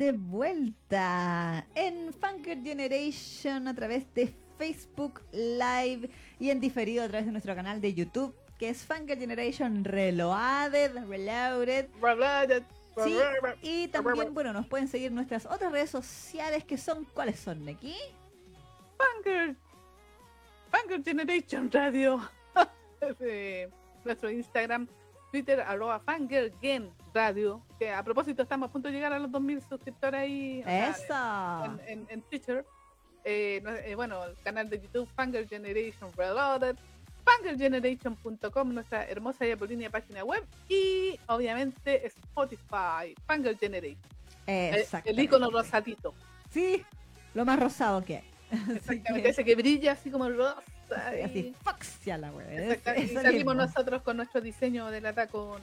de vuelta en Funker Generation a través de Facebook Live y en diferido a través de nuestro canal de YouTube, que es Funker Generation Reloaded, Reloaded. Reloaded. Sí, y también, bueno, nos pueden seguir nuestras otras redes sociales que son, ¿cuáles son, Neki? Funker. Funker Generation Radio. nuestro Instagram, Twitter, arroba Game Radio. Que a propósito, estamos a punto de llegar a los 2000 suscriptores ahí. En, Twitter. Eh, eh, bueno, el canal de YouTube, Funker Generation Reloaded fungergeneration.com, nuestra hermosa y apolínea página web, y obviamente Spotify, Funger Generation. Exacto. El, icono rosadito. Sí, lo más rosado que hay. Exactamente, ese que brilla así como rosa. Así, ya la web. Y salimos nosotros con nuestro diseño del ataco.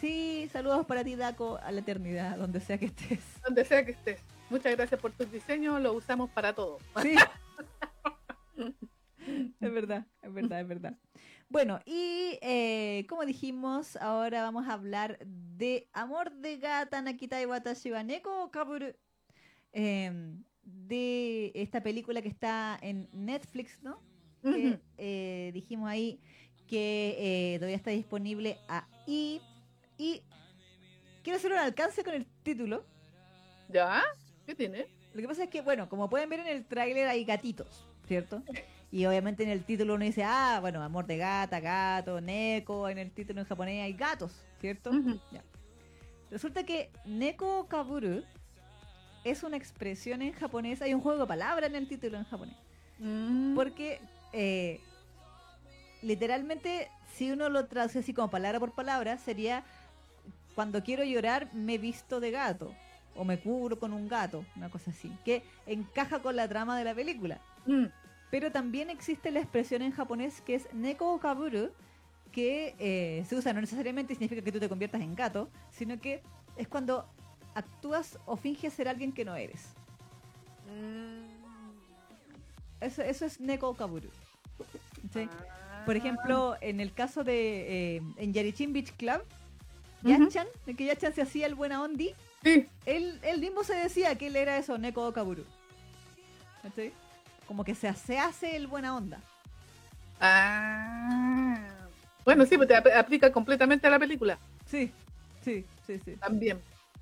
Sí, saludos para ti, Daco, a la eternidad, donde sea que estés. Donde sea que estés. Muchas gracias por tu diseño, lo usamos para todo. Sí. es verdad, es verdad, es verdad. Bueno, y eh, como dijimos, ahora vamos a hablar de Amor de Gata Nakita Watashi wa Neko Kaburu. Em, de esta película que está en Netflix, ¿no? Que, eh, dijimos ahí que eh, todavía está disponible ahí. Y quiero hacer un alcance con el título. ¿Ya? ¿Qué tiene? Lo que pasa es que, bueno, como pueden ver en el tráiler hay gatitos, ¿cierto? Y obviamente en el título uno dice, ah, bueno, amor de gata, gato, neko. En el título en japonés hay gatos, ¿cierto? Resulta que neko kaburu es una expresión en japonés. Hay un juego de palabras en el título en japonés. Mm. Porque eh, literalmente, si uno lo traduce así como palabra por palabra, sería cuando quiero llorar me visto de gato o me cubro con un gato, una cosa así, que encaja con la trama de la película. Mm. Pero también existe la expresión en japonés que es neko kaburu, que eh, se usa no necesariamente significa que tú te conviertas en gato, sino que es cuando actúas o finges ser alguien que no eres. Mm. Eso, eso es neko kaburu. Por ejemplo, en el caso de eh, en Yarichin Beach Club, Yachan, de que Yachan se hacía el buena ondi, él, él mismo se decía que él era eso, neko kaburu. ¿Sí? como que se hace, hace el buena onda. Ah. Bueno, sí, pues te aplica completamente a la película. Sí, sí, sí, sí. También,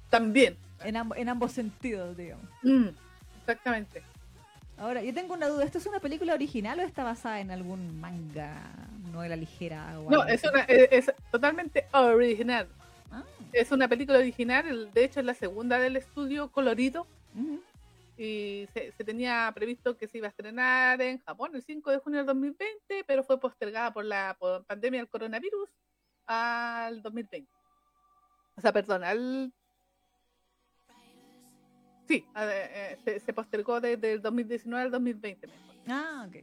también. En, en ambos sentidos, digamos. Mm, exactamente. Ahora, yo tengo una duda, ¿esto es una película original o está basada en algún manga, novela ligera? O no, es, una, es, totalmente original. Ah. Es una película original, de hecho es la segunda del estudio Colorido y se, tenía previsto que se iba a estrenar en Japón el 5 de junio del 2020, pero fue postergada por la pandemia del coronavirus al 2020. O sea, perdón, al... Sí, eh, se, postergó desde el 2019 al 2020. Ah, ok.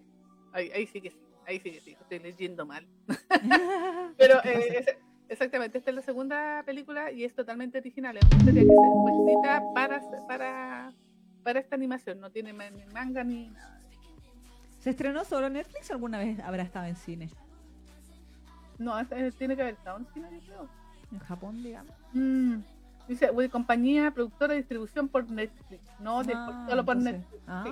Ahí, ahí sí que sí, ahí sí que sí, estoy leyendo mal. pero eh, exactamente, esta es la segunda película y es totalmente original, es una historia que se necesita para... para para esta animación, no tiene ni manga ni nada. ¿Se estrenó solo en Netflix o alguna vez habrá estado en cine? No, tiene que haber estado en cine, yo creo. En Japón, digamos. Mm. Dice, compañía, productora, distribución por Netflix. No, ah, solo por Netflix. Ah.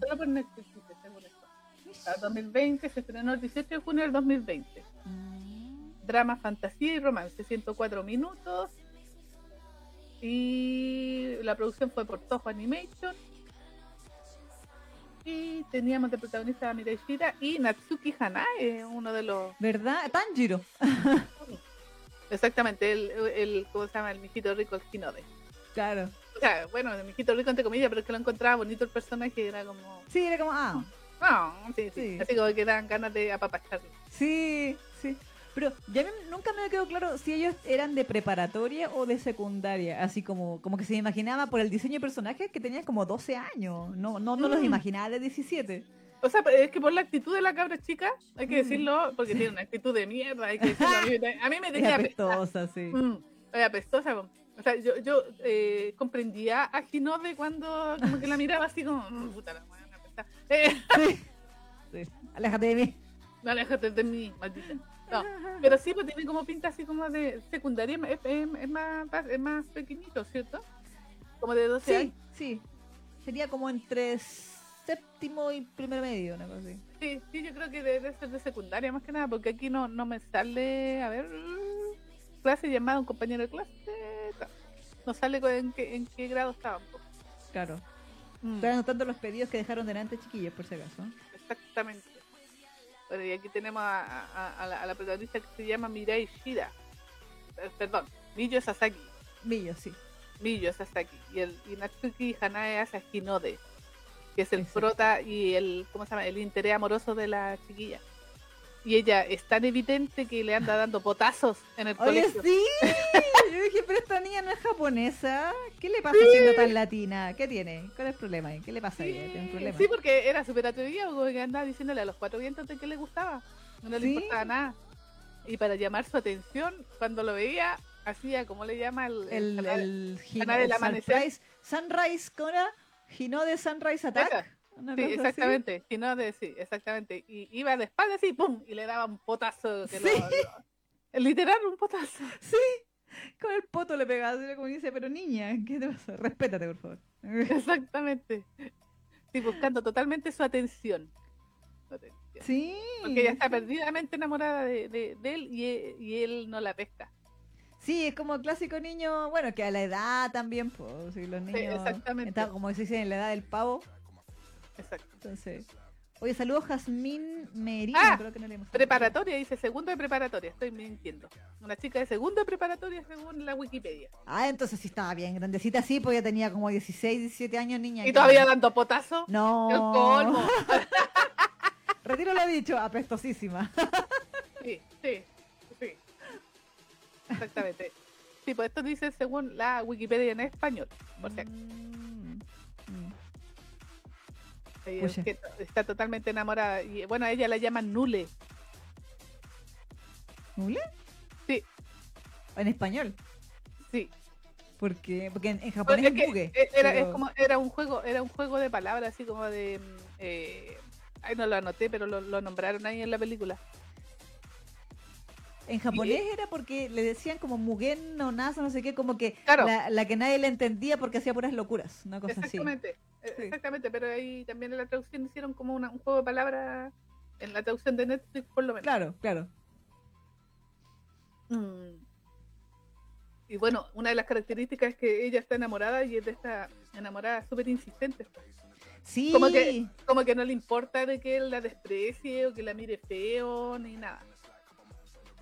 Solo por Netflix, según esto. 2020 se estrenó el 18 de junio del 2020. Mm. Drama, fantasía y romance, 104 minutos. Y la producción fue por Toho Animation. Y teníamos de protagonista a Mirai Shira y Natsuki Hanae, uno de los. ¿Verdad? Tanjiro. Exactamente, el, el, ¿cómo se llama? El mijito rico, el Hinode. Claro. O sea, bueno, el mijito rico entre comillas, pero es que lo encontraba bonito el personaje, era como. Sí, era como, ah. Ah, sí, sí, Así como que dan ganas de apapacharlo. Sí, sí. Pero ya nunca me quedó claro si ellos eran de preparatoria o de secundaria. Así como, como que se me imaginaba por el diseño de personajes que tenían como 12 años. No, no, no los mm. imaginaba de 17. O sea, es que por la actitud de la cabra chica, hay que mm. decirlo, porque tiene una actitud de mierda, hay que decirlo. A mí, me tenía apestosa, sí. Mm, apestosa. O sea, yo, yo eh, comprendía a Ginode cuando como que la miraba así como, puta la buena, eh. sí. sí. Aléjate de mí. Aléjate de mí, maldita. No, pero sí, pues tiene como pinta así como de secundaria, es, más, es más pequeñito, ¿cierto? como de 12 sí, años. Sí, sería como entre séptimo y primer medio, una cosa así. Sí, sí, yo creo que debe ser de secundaria más que nada, porque aquí no, no me sale, a ver, clase llamada un compañero de clase. No sale en qué, en qué grado estaban. Claro. Mm. Estoy anotando los pedidos que dejaron delante, chiquillos, por si acaso. Exactamente. Bueno, y aquí tenemos a, la, protagonista que se llama Mirai Shida. Eh, perdón, Miyo Sasaki. Miyo, sí. Miyo Sasaki. Y, el, y Natsuki Hanae Asahinode que es el prota y el, ¿cómo se llama? El interés amoroso de la chiquilla. Y ella es tan evidente que le anda dando potazos en el Oye, colegio. sí, yo dije, pero esta niña no es japonesa. ¿Qué le pasa siendo tan latina? ¿Qué tiene? ¿Cuál es el problema? ¿Qué le pasa a ella? ¿Tiene un problema? Sí, porque era súper atrevido, que andaba diciéndole a los cuatro vientos de que le gustaba. No le importaba nada. Y para llamar su atención, cuando lo veía, hacía, ¿cómo le llama? El, el, el, el, Sunrise, Sunrise, ¿cómo era? de Sunrise Attack. Sí, exactamente. de sí, exactamente. Y iba de espalda así, ¡pum! Y le daba un potazo. Que literal, un potazo. Sí, con el poto le pegaba, como dice, pero niña, ¿qué te pasa? Respétate, por favor. Exactamente. Sí, buscando totalmente su atención. Sí. Porque ella está perdidamente enamorada de, de, él y, y, él no la pesca. Sí, es como el clásico niño, bueno, que a la edad también, pues, si los niños. exactamente. como se dice en la edad del pavo. Exacto. Entonces. Oye, saludos Jazmín Merino, ah, creo que no leemos. Preparatoria, dice segundo de preparatoria, estoy mintiendo. Una chica de segundo de preparatoria según la Wikipedia. Ah, entonces sí estaba bien, grandecita sí, pues ya tenía como 16, 17 años niña. ¿Y todavía dando potazo? No. El colmo. Retiro lo dicho, apestosísima. sí, sí. Exactamente. Sí, pues esto dice según la Wikipedia en español, por mm, mm. está totalmente enamorada. Y bueno, a ella la llaman Nule. ¿Nule? Sí. ¿En español? Sí. Porque, porque en, japonés es, bugue, e, era, como, era un juego, era un juego de palabras así como de mm, eh, ay no lo anoté, pero lo, lo nombraron ahí en la película. En japonés era porque le decían como Mugen no Nasa, no sé qué, como que la, que nadie le entendía porque hacía puras locuras, una cosa exactamente, así. Eh, exactamente, pero ahí también en la traducción hicieron como un juego de palabras en la traducción de Netflix por lo menos. Claro, claro. Mm. Y bueno, una de las características es que ella está enamorada y es de esta enamorada súper insistente. Sí. Como que, como que no le importa de que él la desprecie o que la mire feo ni nada.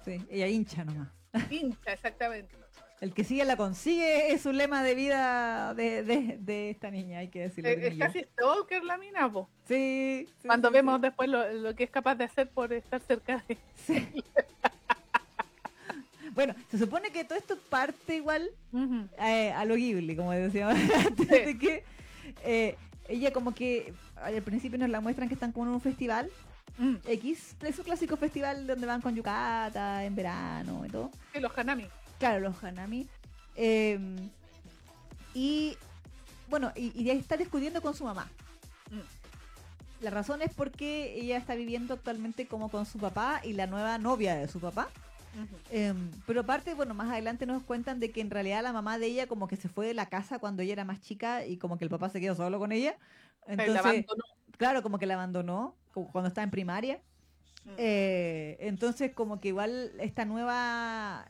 Sí, ella hincha nomás. Hincha, exactamente. El que sigue la consigue es un lema de vida de, de, esta niña, hay que decirlo. Es, casi stalker la mina, po. Sí. Cuando vemos después lo, que es capaz de hacer por estar cerca de. Sí. bueno, se supone que todo esto parte igual eh, a lo Ghibli, como decíamos antes, de que eh, ella como que al principio nos la muestran que están como en un festival Mm. X, es un clásico festival donde van con yukata en verano y todo. Sí, los hanami. Claro, los hanami. Em, y bueno, y, ahí está discutiendo con su mamá. Mm. La razón es porque ella está viviendo actualmente como con su papá y la nueva novia de su papá. Em, pero aparte, bueno, más adelante nos cuentan de que en realidad la mamá de ella como que se fue de la casa cuando ella era más chica y como que el papá se quedó solo con ella. Entonces, claro, como que la abandonó cuando estaba en primaria. Eh, entonces, como que igual esta nueva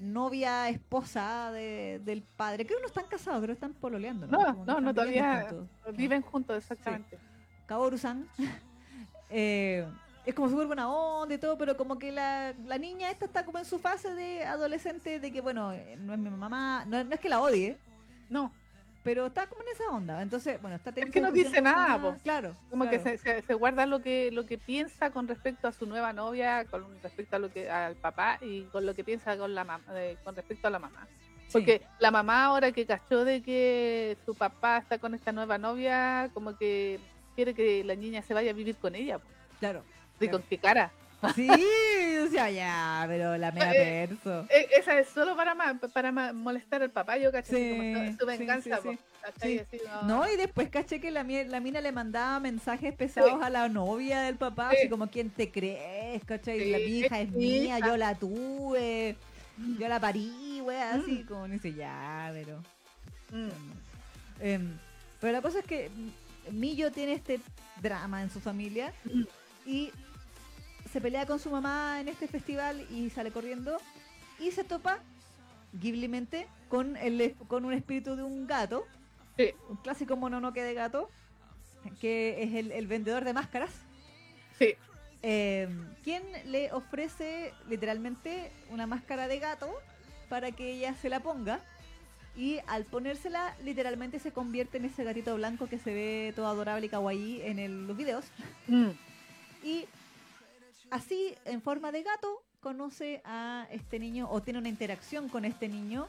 novia, esposa del padre, creo que no están casados, pero están pololeando. No, no, no, todavía viven juntos, exactamente. Sí. eh, es como súper buena onda y todo, pero como que la, la, niña esta está como en su fase de adolescente, de que, bueno, no es mi mamá, no, no es que la odie. No pero está como en esa onda. Entonces, bueno, está Es que no dice nada, pues. Claro. Como que se, se, guarda lo que lo que piensa con respecto a su nueva novia, con respecto a lo que al papá y con lo que piensa con la mamá, con respecto a la mamá. Porque la mamá ahora que cachó de que su papá está con esta nueva novia, como que quiere que la niña se vaya a vivir con ella. Claro. ¿Y con qué cara? Sí, o sea, ya, pero la eh, perso. Eh, esa es solo para para molestar al papá, yo caché sí, como venganza, sí, no. y después caché que la, la mina le mandaba mensajes pesados a la novia del papá, así como, ¿quién te crees? ¿cachai? la hija es mía, yo la tuve, yo la parí, wey, así mm. como dice, ya, pero... Mm. Em, pero la cosa es que Millo tiene este drama en su familia mm. y se pelea con su mamá en este festival y sale corriendo y se topa Ghiblimente con el con un espíritu de un gato, un clásico mononoke de gato, que es el, vendedor de máscaras. Sí. Em, quien le ofrece literalmente una máscara de gato para que ella se la ponga y al ponérsela literalmente se convierte en ese gatito blanco que se ve todo adorable y kawaii en los videos. Mm. Y así, en forma de gato, conoce a este niño o tiene una interacción con este niño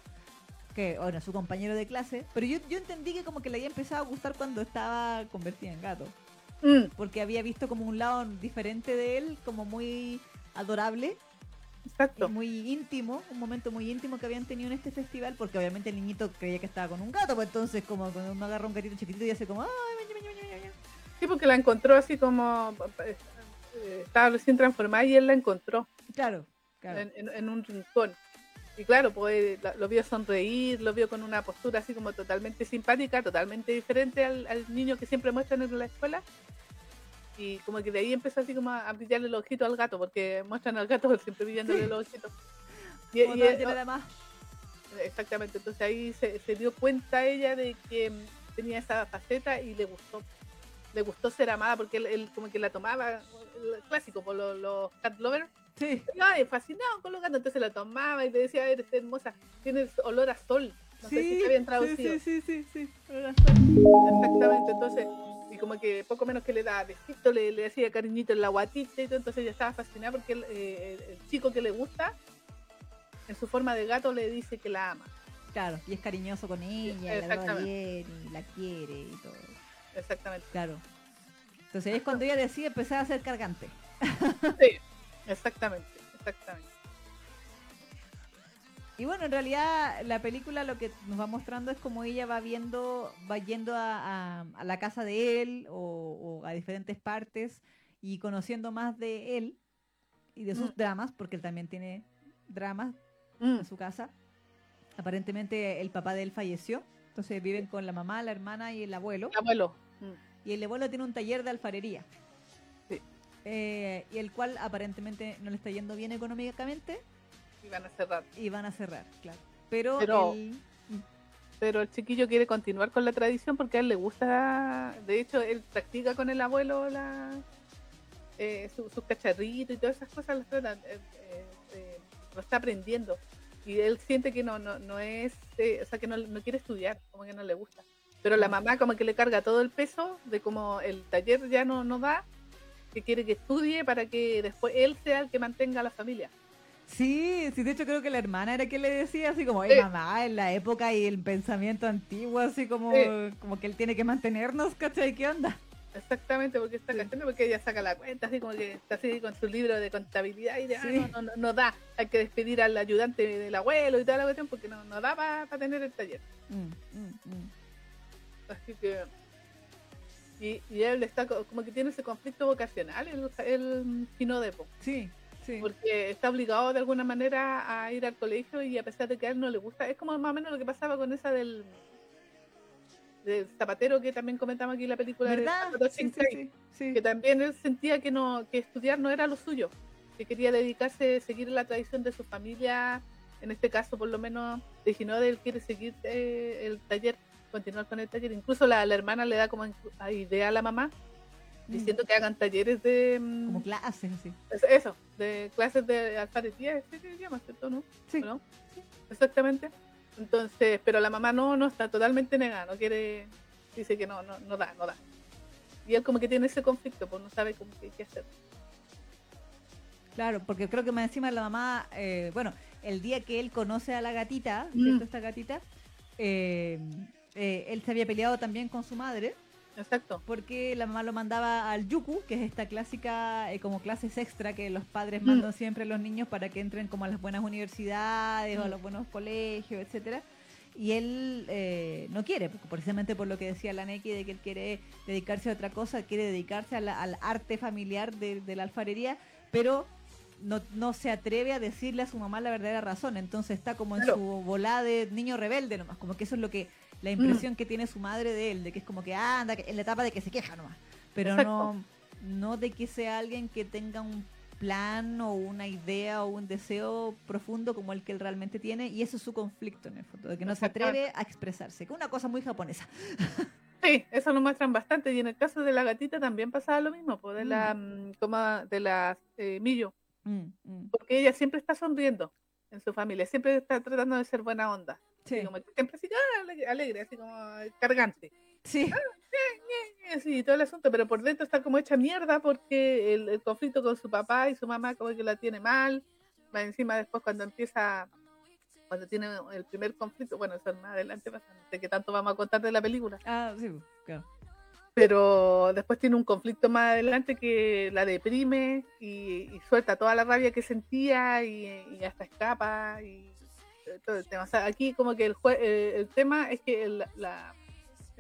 que, bueno, su compañero de clase, pero yo, yo entendí que como que le había empezado a gustar cuando estaba convertida en gato. Mm. Porque había visto como un lado diferente de él, como muy adorable. Exacto. muy íntimo, un momento muy íntimo que habían tenido en este festival, porque obviamente el niñito creía que estaba con un gato, pues entonces como cuando uno agarra un gatito chiquitito y hace como... Sí, porque la encontró así como... Eh, estaba recién transformada y él la encontró. Claro, En, un rincón. Y claro, pues lo vio sonreír, lo vio con una postura así como totalmente simpática, totalmente diferente al, niño que siempre muestran en la escuela. Y como que de ahí empezó así como a brillarle el ojito al gato, porque muestran al gato siempre brillándole el ojito. Y, y, nada más. Exactamente, entonces ahí se, dio cuenta ella de que tenía esa faceta y le gustó. Le gustó ser amada porque él, como que la tomaba, el clásico, por los, los cat lovers Sí. Ay, fascinado con los gatos, entonces la tomaba y le decía, eres hermosa, tienes olor a sol. No sé si está bien traducido. Sí, sí, sí, sí, Exactamente, entonces, y como que poco menos que le daba besito, le, le decía cariñito en la guatita y todo, entonces ella estaba fascinada porque eh, el, chico que le gusta, en su forma de gato, le dice que la ama. Claro, y es cariñoso con ella, la bien y la quiere y todo. Exactamente. Claro. Entonces es cuando ella decide empezar a ser cargante. Sí. Exactamente, exactamente. Y bueno, en realidad la película lo que nos va mostrando es como ella va viendo, va yendo a, la casa de él o, a diferentes partes y conociendo más de él y de sus mm. dramas, porque él también tiene dramas mm. en su casa. Aparentemente el papá de él falleció, entonces viven con la mamá, la hermana y el abuelo. El abuelo. Y el abuelo tiene un taller de alfarería. Eh, y el cual aparentemente no le está yendo bien económicamente. Y van a cerrar. Y van a cerrar, claro. Pero, pero, el... pero el chiquillo quiere continuar con la tradición porque a él le gusta, de hecho, él practica con el abuelo la eh, sus su cacharritos y todas esas cosas, las trata, eh, eh, lo está aprendiendo. Y él siente que no, no, no es, o sea, que no, no quiere estudiar, como que no le gusta. Pero la mamá como que le carga todo el peso de como el taller ya no, no da que quiere que estudie para que después él sea el que mantenga a la familia. Sí, sí, de hecho creo que la hermana era quien le decía así como, hey, mamá, en la época y el pensamiento antiguo, así como, como que él tiene que mantenernos, ¿cachai? ¿Qué onda? Exactamente, porque está cachando, porque ella saca la cuenta, así como que está así con su libro de contabilidad y de, ah, no, no, no, da, hay que despedir al ayudante del abuelo y toda la cuestión, porque no, no da para tener el taller. Mm, mm, mm. Así que y, él está como que tiene ese conflicto vocacional, el, el Depo. Sí, sí. Porque está obligado de alguna manera a ir al colegio y a pesar de que a él no le gusta, es como más o menos lo que pasaba con esa del, del zapatero que también comentamos aquí en la película ¿verdad? de sí, que también él sentía que no que estudiar no era lo suyo, que quería dedicarse, seguir la tradición de su familia, en este caso por lo menos de Ginode, él quiere seguir eh, el taller continuar con el taller. Incluso la, hermana le da como idea a la mamá mm. diciendo que hagan talleres de... Mm, como clases, así. Eso, de clases de alfarería, ¿sí se llama, cierto? ¿No? Sí. Exactamente. Entonces, pero la mamá no, no está totalmente negada, no quiere, dice que no, no, no da, no da. Y él como que tiene ese conflicto, pues no sabe cómo qué, hacer. Claro, porque creo que más encima la mamá, eh, bueno, el día que él conoce a la gatita, mm. Esta gatita, eh, eh, él se había peleado también con su madre. Exacto. Porque la mamá lo mandaba al yuku, que es esta clásica, eh, como clases extra que los padres mandan mm. siempre a los niños para que entren como a las buenas universidades o a mm. los buenos colegios, etcétera. Y él eh, no quiere, precisamente por lo que decía la Neki, de que él quiere dedicarse a otra cosa, quiere dedicarse al arte familiar de, de la alfarería, pero no, no se atreve a decirle a su mamá la verdadera razón. Entonces está como en su volada de niño rebelde nomás. Como que eso es lo que la mm. impresión que tiene su madre de él, de que es como que ah, anda en la etapa de que se queja nomás. Pero no, no de que sea alguien que tenga un plan o una idea o un deseo profundo como el que él realmente tiene y eso es su conflicto en el fondo, de que no se atreve a expresarse, que es una cosa muy japonesa. Sí, eso lo muestran bastante y en el caso de la gatita también pasaba lo mismo, pues de la mm. Mm, como de la eh, Millo, mm, porque ella siempre está sonriendo en su familia, siempre está tratando de ser buena onda, sí. como, siempre así ah, alegre, así como cargante. Sí. Ah, sí, todo el asunto, pero por dentro está como hecha mierda porque el, conflicto con su papá y su mamá como que la tiene mal. Va encima después cuando empieza, cuando tiene el primer conflicto, bueno, eso más adelante, de que tanto vamos a contar de la película. Ah, sí, claro. Pero después tiene un conflicto más adelante que la deprime y, suelta toda la rabia que sentía y, hasta escapa y todo el tema. O sea, aquí como que el, eh, el tema es que la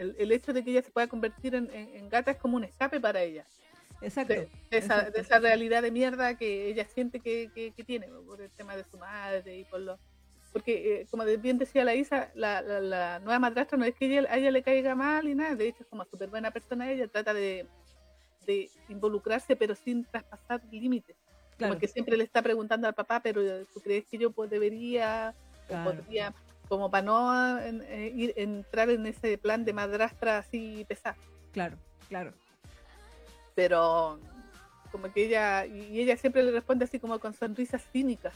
el, hecho de que ella se pueda convertir en, gata es como un escape para ella. Exacto. De, esa, realidad de mierda que ella siente que, tiene por el tema de su madre y por lo. Porque, eh, como bien decía la Isa, la, nueva madrastra no es que ella, a ella le caiga mal y nada, de hecho es como súper buena persona, ella trata de, involucrarse pero sin traspasar límites. Como que siempre le está preguntando al papá, pero ¿tú crees que yo pues, debería, podría como para no eh, ir, entrar en ese plan de madrastra así pesada. Claro, claro. Pero como que ella, y ella siempre le responde así como con sonrisas cínicas.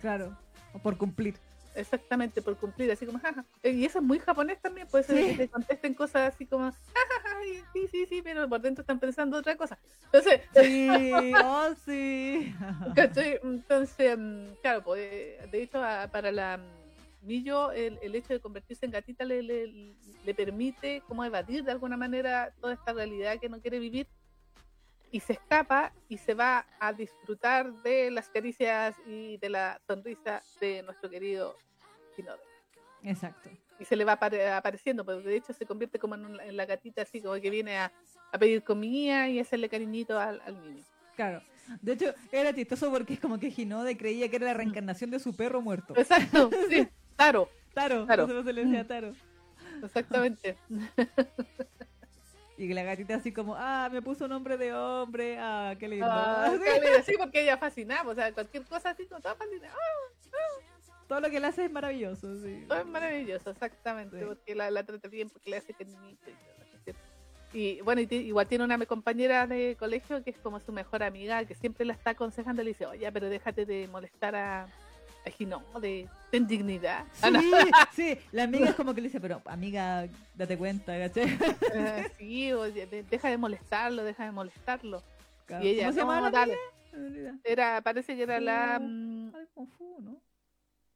Claro, o por cumplir. Exactamente, por cumplir, así como, jaja. Y eso es muy japonés también, puede ser que te contesten cosas así como, jajaja, sí, sí, sí, pero por dentro están pensando otra cosa. Entonces, sí, oh, sí. Entonces, mm, claro, pues, de hecho, para la Millo, el, el hecho de convertirse en gatita le, le, permite como evadir de alguna manera toda esta realidad que no quiere vivir y se escapa y se va a disfrutar de las caricias y de la sonrisa de nuestro querido Exacto. Y se le va apareciendo, pero de hecho se convierte como en, la gatita así como que viene a, pedir comida y hacerle cariñito al, al, niño. Claro. De hecho, era chistoso porque es como que Hinode creía que era la reencarnación de su perro muerto. Exacto, sí. Taro. Taro. Taro. se le decía Taro. Exactamente. Y la gatita así como, ah, me puso nombre de hombre, ah, qué lindo. Ah, sí, porque ella fascinaba, o sea, cualquier cosa así, todo fascinaba. Ah, ah. Todo lo que le hace es maravilloso, sí. Todo es maravilloso, exactamente, porque la, la, trata bien, porque le hace que y Y bueno, igual tiene una compañera de colegio que es como su mejor amiga, que siempre la está aconsejando, le dice, oye, pero déjate de molestar a, no, de, ten dignidad. Sí, sí, la amiga es como que le dice, pero amiga, date cuenta, ¿cachai? Eh, sí, deja de molestarlo, deja de molestarlo. Y ella, ¿Cómo se llama dale. Era, parece que era la... Mm, ¿no?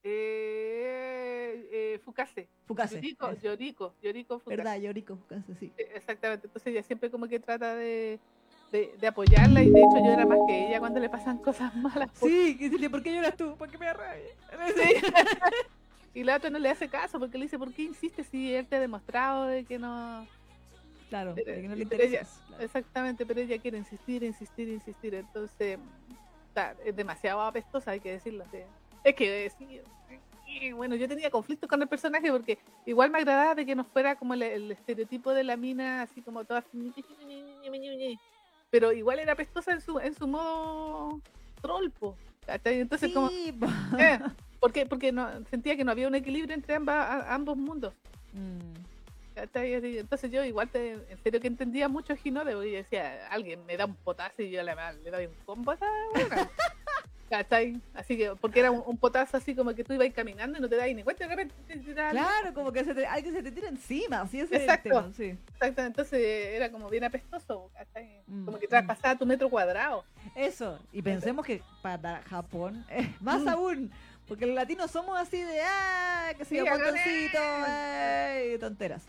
Eh, eh, Fukase. Fukase. Yoriko, Yoriko, Yoriko Fukase. Verdad, Yoriko Fukase, sí. Eh, exactamente. Entonces ella siempre como que trata de de, apoyarla y de hecho yo era más que ella cuando le pasan cosas malas. Sí, y dice, ¿por qué lloras tú? ¿Por qué me da y la otra no le hace caso porque le dice, ¿por qué insiste si él te ha demostrado de que no... Claro, de que no le interesa. Exactamente, pero ella quiere insistir, insistir, insistir. Entonces, es demasiado apestosa, hay que decirlo. Es que, bueno, yo tenía conflictos con el personaje porque igual me agradaba de que no fuera como el, el estereotipo de la mina, así como toda pero igual era pestosa en su, en su modo trolpo. Entonces, como. Eh, porque porque no, sentía que no había un equilibrio entre ambas, ambos mundos. Mm. Entonces yo igual te, en serio que entendía mucho a Ginode, porque decía, alguien me da un potazo y yo le, le doy un combo a esa Así que, porque era un, potazo así como que tú ibas caminando y no te das ni cuenta de repente. claro, como que se te, alguien se te tira encima, así es Exacto, sí. Exacto, entonces era como bien apestoso, mm, Como que traspasaba tu metro cuadrado. Eso, y pensemos que para Japón, más mm. aún, porque los latinos somos así de, ah, que se sí, botoncito, tonteras.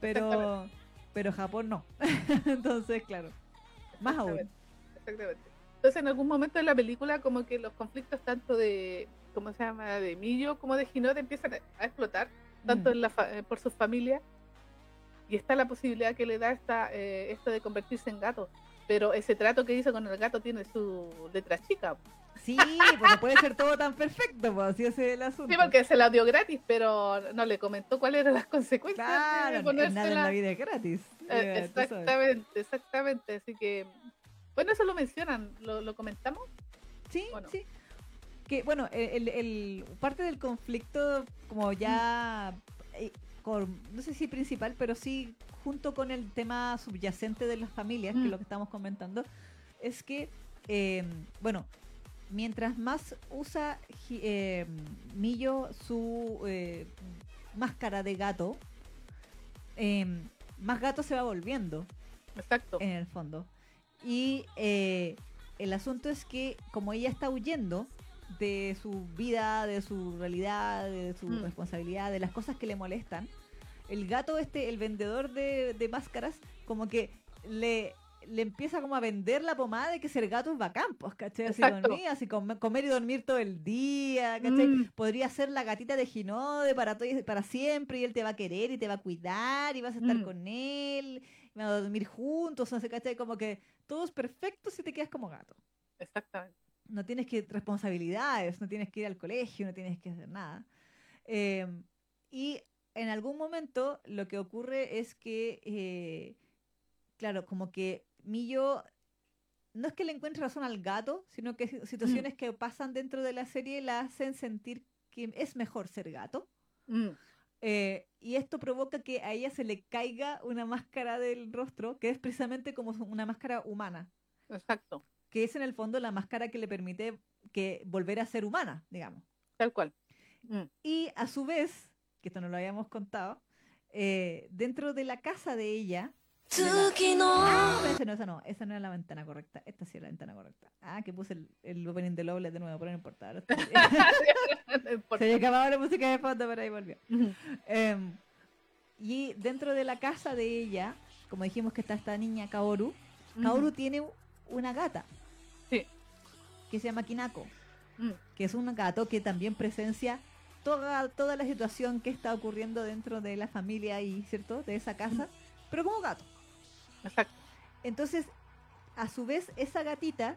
Pero, pero Japón no. entonces, claro, más aún. Exactamente. Entonces, en algún momento de la película, como que los conflictos tanto de, ¿cómo se llama?, de Millo como de Hinode empiezan a explotar, tanto mm. en la eh, por sus familias, y está la posibilidad que le da esta, eh, esto de convertirse en gato. pero ese trato que hizo con el gato tiene su letra chica. Sí, pues puede ser todo tan perfecto, pues así es el asunto. Sí, porque se la dio gratis, pero no le comentó cuáles eran las consecuencias. Claro, de nada en la vida es gratis. Eh, exactamente, exactamente. Así que, bueno, eso lo mencionan, ¿lo, comentamos? Sí, sí. Que bueno, el, el, parte del conflicto, como ya, eh, no sé si principal, pero sí junto con el tema subyacente de las familias, que es mm. lo que estamos comentando, es que, eh, bueno, mientras más usa eh, Millo su eh, máscara de gato, em, más gato se va volviendo. Exacto. En el fondo. Y eh, el asunto es que como ella está huyendo de su vida, de su realidad, de su mm. responsabilidad, de las cosas que le molestan, el gato este, el vendedor de, de máscaras, como que le le empieza como a vender la pomada de que ser gato es bacán, pues, ¿cachai? Así dormir, así comer y dormir todo el día, ¿cachai? Mm. Podría ser la gatita de Ginode para, todo, para siempre y él te va a querer y te va a cuidar y vas a estar mm. con él, y van a dormir juntos, no sé, ¿cachai? Como que todo es perfecto si te quedas como gato. Exactamente. No tienes que responsabilidades, no tienes que ir al colegio, no tienes que hacer nada. Em, y en algún momento lo que ocurre es que, eh, claro, como que Millo no es que le encuentre razón al gato, sino que situaciones mm. que pasan dentro de la serie la hacen sentir que es mejor ser gato. Mm. Eh, y esto provoca que a ella se le caiga una máscara del rostro, que es precisamente como una máscara humana. Exacto. Que es en el fondo la máscara que le permite que volver a ser humana, digamos. Tal cual. Mm. Y a su vez, que esto no lo habíamos contado, eh, dentro de la casa de ella, Ah, esa no, esa no, esa no es la ventana correcta. Esta sí es la ventana correcta. Ah, que puse el, el opening de Loble de nuevo, pero no importa. Se había acabado la música de fondo, pero ahí volvió. Em, y dentro de la casa de ella, como dijimos que está esta niña Kaoru, Kaoru tiene una gata. Sí. Que se llama Kinako. Mm. Que es un gato que también presencia toda, toda la situación que está ocurriendo dentro de la familia y, ¿cierto? De esa casa, pero como gato. Exacto. Entonces, a su vez, esa gatita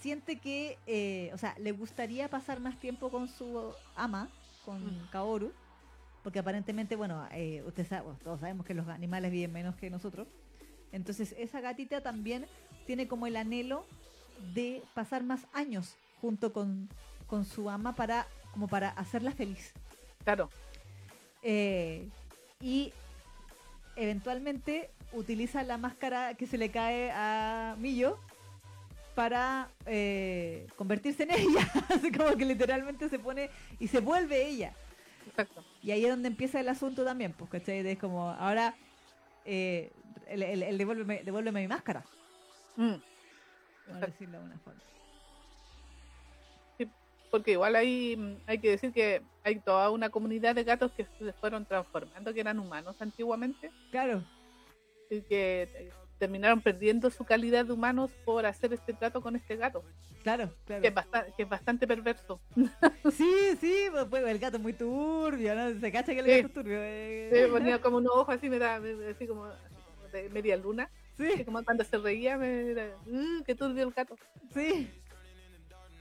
siente que, eh, o sea, le gustaría pasar más tiempo con su ama, con mm. Kaoru, porque aparentemente, bueno, eh, usted sabe, todos sabemos que los animales viven menos que nosotros. Entonces, esa gatita también tiene como el anhelo de pasar más años junto con, con su ama para, como para hacerla feliz. Claro. Eh, y eventualmente utiliza la máscara que se le cae a Millo para eh, convertirse en ella. Así como que literalmente se pone y se vuelve ella. Exacto. Y ahí es donde empieza el asunto también, pues, ¿cachai? Es como, ahora, eh, el, devuélveme, devuélveme mi máscara. Mm. decirlo de una forma. porque igual hay, hay que decir que hay toda una comunidad de gatos que se fueron transformando, que eran humanos antiguamente. Claro que eh, terminaron perdiendo su calidad de humanos por hacer este trato con este gato. Claro, claro. Que es bastante, que es bastante perverso. Sí, sí, pues, el gato es muy turbio, ¿no? Se cacha que el gato es turbio. Eh. Sí, ponía como unos ojos así, me da, así como de media luna. Sí. como cuando se reía, me era, uh, qué turbio el gato. Sí.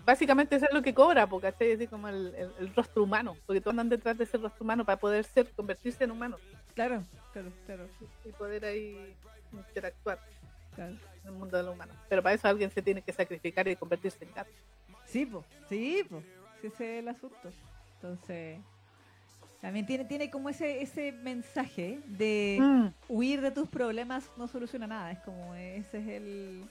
Básicamente eso es lo que cobra, porque así como el, el, rostro humano, porque todos andan detrás de ese rostro humano para poder ser, convertirse en humano. Claro, claro, claro. Y poder ahí interactuar en el mundo de lo humano. Pero para eso alguien se tiene que sacrificar y convertirse en gato. Sí, pues, sí, pues, ese es el asunto. Entonces, también tiene, tiene como ese, ese mensaje de mm. huir de tus problemas no soluciona nada. Es como, ese es el...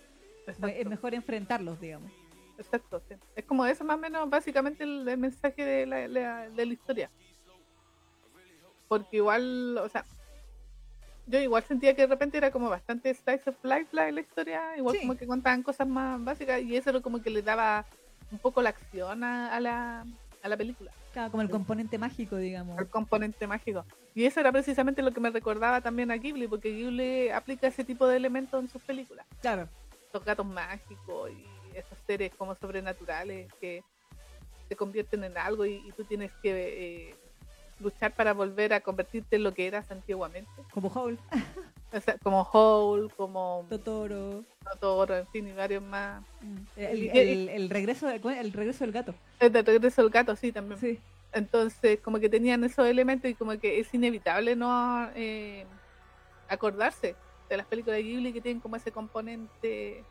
Es mejor enfrentarlos, digamos. Exacto, Es como eso más o menos básicamente el, mensaje de la, de la historia porque igual, o sea, yo igual sentía que de repente era como bastante slice of life la, la historia, igual como que contaban cosas más básicas y eso era como que le daba un poco la acción a, la, a la película. Claro, como el componente mágico, digamos. El componente mágico. Y eso era precisamente lo que me recordaba también a Ghibli, porque Ghibli aplica ese tipo de elementos en sus películas. Claro. Los gatos mágicos y seres como sobrenaturales que se convierten en algo y, tú tienes que... Eh, luchar para volver a convertirte en lo que eras antiguamente. Como Howl. como Hole, como Totoro. Totoro, en fin, y varios más. Mm. El, regreso, el regreso del gato. El regreso del gato, sí, también. Sí. Entonces, como que tenían esos elementos y como que es inevitable no eh, acordarse de las películas de Ghibli que tienen como ese componente.